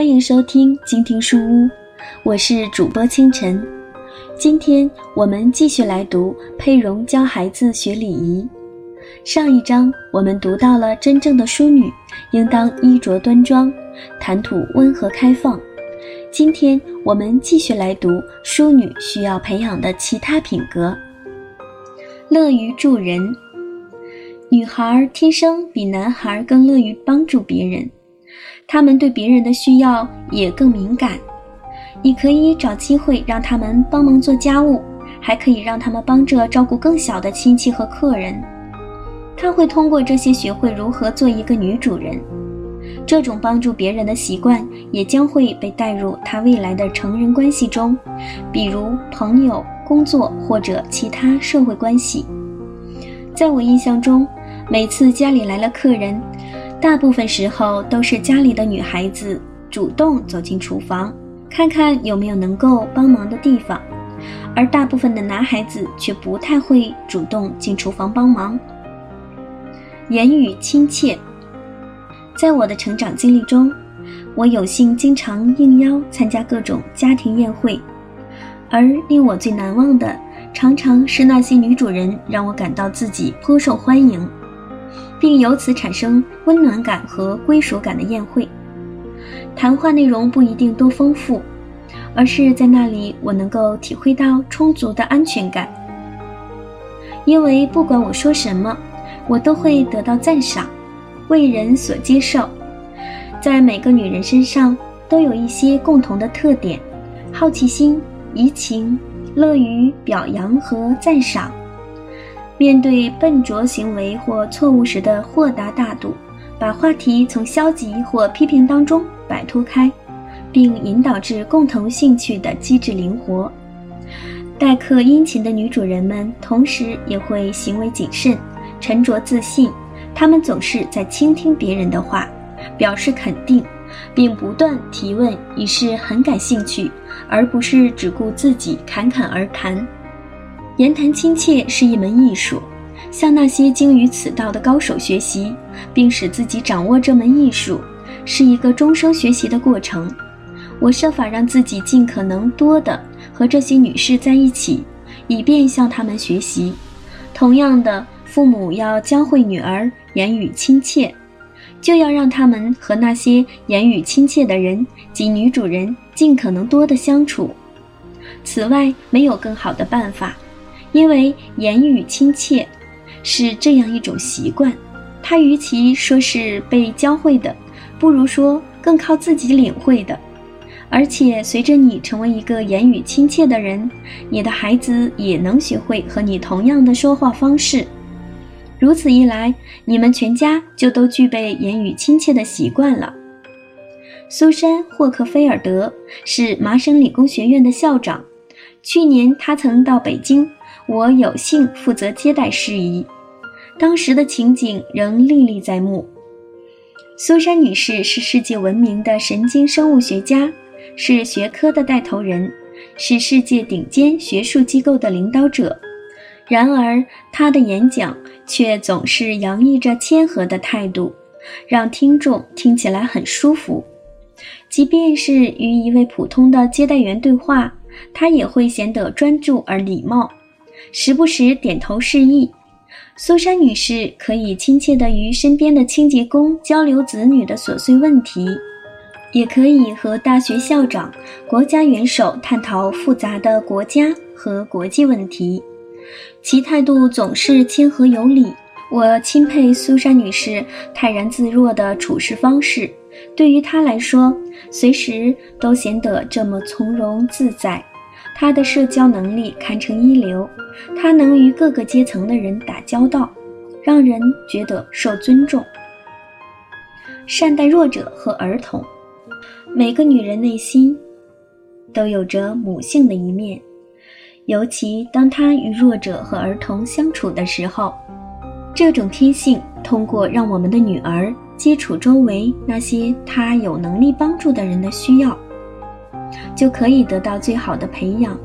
欢迎收听静听书屋，我是主播清晨。今天我们继续来读佩蓉教孩子学礼仪。上一章我们读到了真正的淑女应当衣着端庄，谈吐温和开放。今天我们继续来读淑女需要培养的其他品格。乐于助人，女孩天生比男孩更乐于帮助别人。他们对别人的需要也更敏感，你可以找机会让他们帮忙做家务，还可以让他们帮着照顾更小的亲戚和客人。他会通过这些学会如何做一个女主人。这种帮助别人的习惯也将会被带入他未来的成人关系中，比如朋友、工作或者其他社会关系。在我印象中，每次家里来了客人。大部分时候都是家里的女孩子主动走进厨房，看看有没有能够帮忙的地方，而大部分的男孩子却不太会主动进厨房帮忙。言语亲切，在我的成长经历中，我有幸经常应邀参加各种家庭宴会，而令我最难忘的，常常是那些女主人让我感到自己颇受欢迎。并由此产生温暖感和归属感的宴会，谈话内容不一定多丰富，而是在那里我能够体会到充足的安全感。因为不管我说什么，我都会得到赞赏，为人所接受。在每个女人身上都有一些共同的特点：好奇心、怡情、乐于表扬和赞赏。面对笨拙行为或错误时的豁达大度，把话题从消极或批评当中摆脱开，并引导至共同兴趣的机智灵活。待客殷勤的女主人们，同时也会行为谨慎、沉着自信。她们总是在倾听别人的话，表示肯定，并不断提问，以示很感兴趣，而不是只顾自己侃侃而谈。言谈亲切是一门艺术，向那些精于此道的高手学习，并使自己掌握这门艺术，是一个终生学习的过程。我设法让自己尽可能多的和这些女士在一起，以便向她们学习。同样的，父母要教会女儿言语亲切，就要让他们和那些言语亲切的人及女主人尽可能多的相处。此外，没有更好的办法。因为言语亲切是这样一种习惯，它与其说是被教会的，不如说更靠自己领会的。而且随着你成为一个言语亲切的人，你的孩子也能学会和你同样的说话方式。如此一来，你们全家就都具备言语亲切的习惯了。苏珊·霍克菲尔德是麻省理工学院的校长，去年他曾到北京。我有幸负责接待事宜，当时的情景仍历历在目。苏珊女士是世界闻名的神经生物学家，是学科的带头人，是世界顶尖学术机构的领导者。然而，她的演讲却总是洋溢着谦和的态度，让听众听起来很舒服。即便是与一位普通的接待员对话，她也会显得专注而礼貌。时不时点头示意，苏珊女士可以亲切地与身边的清洁工交流子女的琐碎问题，也可以和大学校长、国家元首探讨复杂的国家和国际问题。其态度总是谦和有礼，我钦佩苏珊女士泰然自若的处事方式。对于她来说，随时都显得这么从容自在。她的社交能力堪称一流，她能与各个阶层的人打交道，让人觉得受尊重。善待弱者和儿童，每个女人内心都有着母性的一面，尤其当她与弱者和儿童相处的时候，这种天性通过让我们的女儿接触周围那些她有能力帮助的人的需要。就可以得到最好的培养。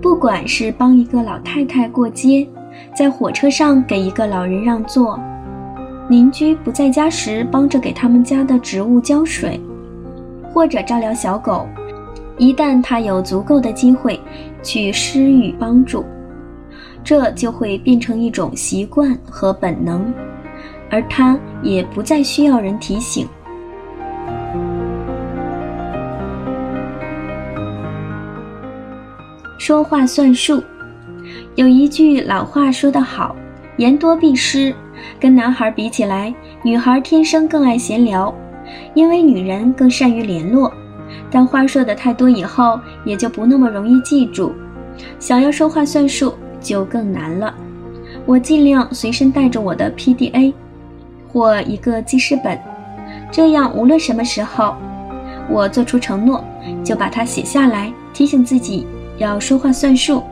不管是帮一个老太太过街，在火车上给一个老人让座，邻居不在家时帮着给他们家的植物浇水，或者照料小狗。一旦他有足够的机会去施予帮助，这就会变成一种习惯和本能，而他也不再需要人提醒。说话算数，有一句老话说得好：“言多必失。”跟男孩比起来，女孩天生更爱闲聊，因为女人更善于联络。但话说的太多以后，也就不那么容易记住。想要说话算数，就更难了。我尽量随身带着我的 PDA，或一个记事本，这样无论什么时候，我做出承诺，就把它写下来，提醒自己要说话算数。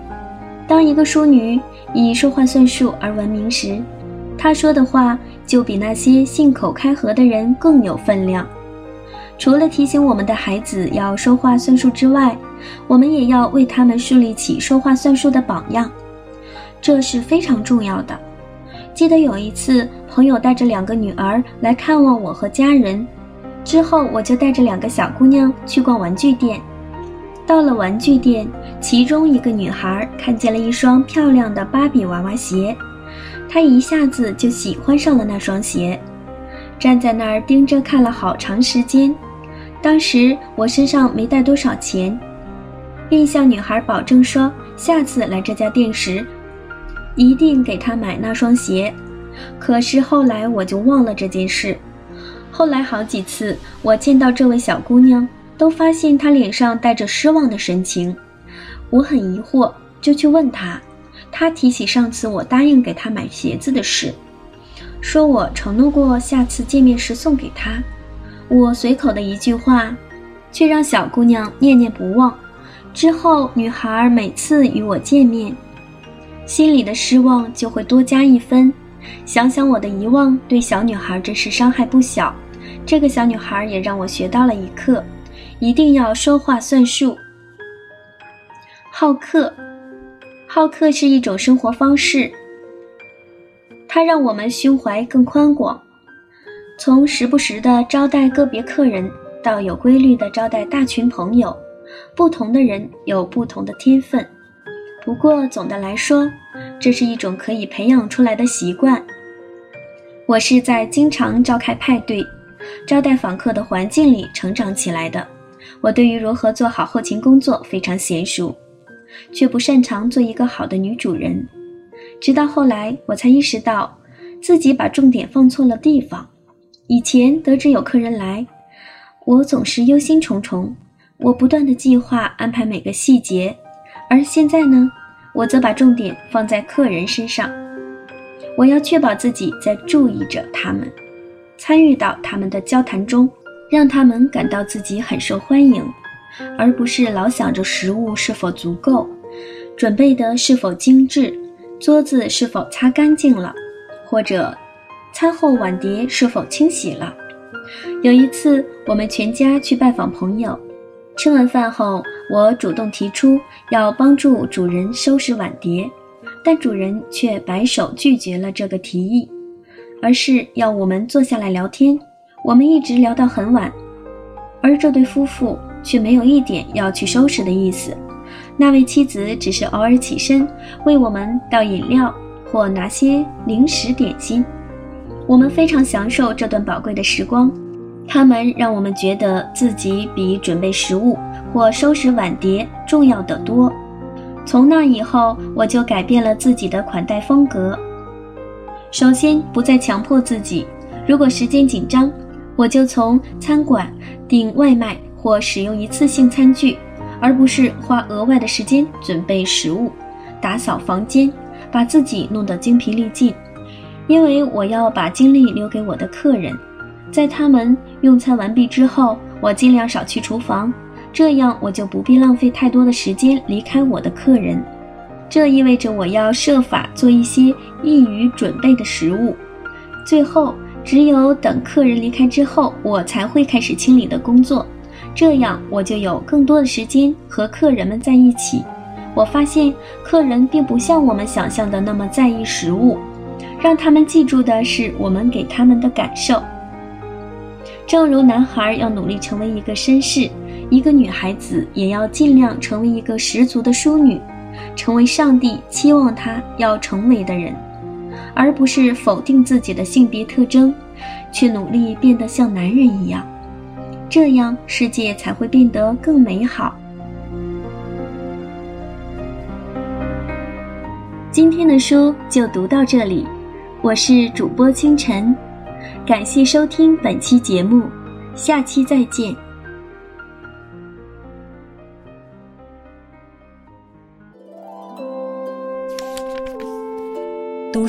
当一个淑女以说话算数而闻名时，她说的话就比那些信口开河的人更有分量。除了提醒我们的孩子要说话算数之外，我们也要为他们树立起说话算数的榜样，这是非常重要的。记得有一次，朋友带着两个女儿来看望我和家人，之后我就带着两个小姑娘去逛玩具店。到了玩具店，其中一个女孩看见了一双漂亮的芭比娃娃鞋，她一下子就喜欢上了那双鞋。站在那儿盯着看了好长时间，当时我身上没带多少钱，便向女孩保证说，下次来这家店时，一定给她买那双鞋。可是后来我就忘了这件事。后来好几次我见到这位小姑娘，都发现她脸上带着失望的神情。我很疑惑，就去问她，她提起上次我答应给她买鞋子的事。说我承诺过下次见面时送给她，我随口的一句话，却让小姑娘念念不忘。之后，女孩每次与我见面，心里的失望就会多加一分。想想我的遗忘，对小女孩真是伤害不小。这个小女孩也让我学到了一课：一定要说话算数。好客，好客是一种生活方式。它让我们胸怀更宽广，从时不时的招待个别客人，到有规律的招待大群朋友。不同的人有不同的天分，不过总的来说，这是一种可以培养出来的习惯。我是在经常召开派对、招待访客的环境里成长起来的。我对于如何做好后勤工作非常娴熟，却不擅长做一个好的女主人。直到后来，我才意识到自己把重点放错了地方。以前得知有客人来，我总是忧心忡忡，我不断的计划安排每个细节。而现在呢，我则把重点放在客人身上。我要确保自己在注意着他们，参与到他们的交谈中，让他们感到自己很受欢迎，而不是老想着食物是否足够，准备的是否精致。桌子是否擦干净了，或者餐后碗碟是否清洗了？有一次，我们全家去拜访朋友，吃完饭后，我主动提出要帮助主人收拾碗碟，但主人却摆手拒绝了这个提议，而是要我们坐下来聊天。我们一直聊到很晚，而这对夫妇却没有一点要去收拾的意思。那位妻子只是偶尔起身为我们倒饮料或拿些零食点心，我们非常享受这段宝贵的时光。他们让我们觉得自己比准备食物或收拾碗碟重要得多。从那以后，我就改变了自己的款待风格。首先，不再强迫自己，如果时间紧张，我就从餐馆订外卖或使用一次性餐具。而不是花额外的时间准备食物、打扫房间，把自己弄得精疲力尽。因为我要把精力留给我的客人，在他们用餐完毕之后，我尽量少去厨房，这样我就不必浪费太多的时间离开我的客人。这意味着我要设法做一些易于准备的食物。最后，只有等客人离开之后，我才会开始清理的工作。这样我就有更多的时间和客人们在一起。我发现客人并不像我们想象的那么在意食物，让他们记住的是我们给他们的感受。正如男孩要努力成为一个绅士，一个女孩子也要尽量成为一个十足的淑女，成为上帝期望她要成为的人，而不是否定自己的性别特征，去努力变得像男人一样。这样世界才会变得更美好。今天的书就读到这里，我是主播清晨。感谢收听本期节目，下期再见。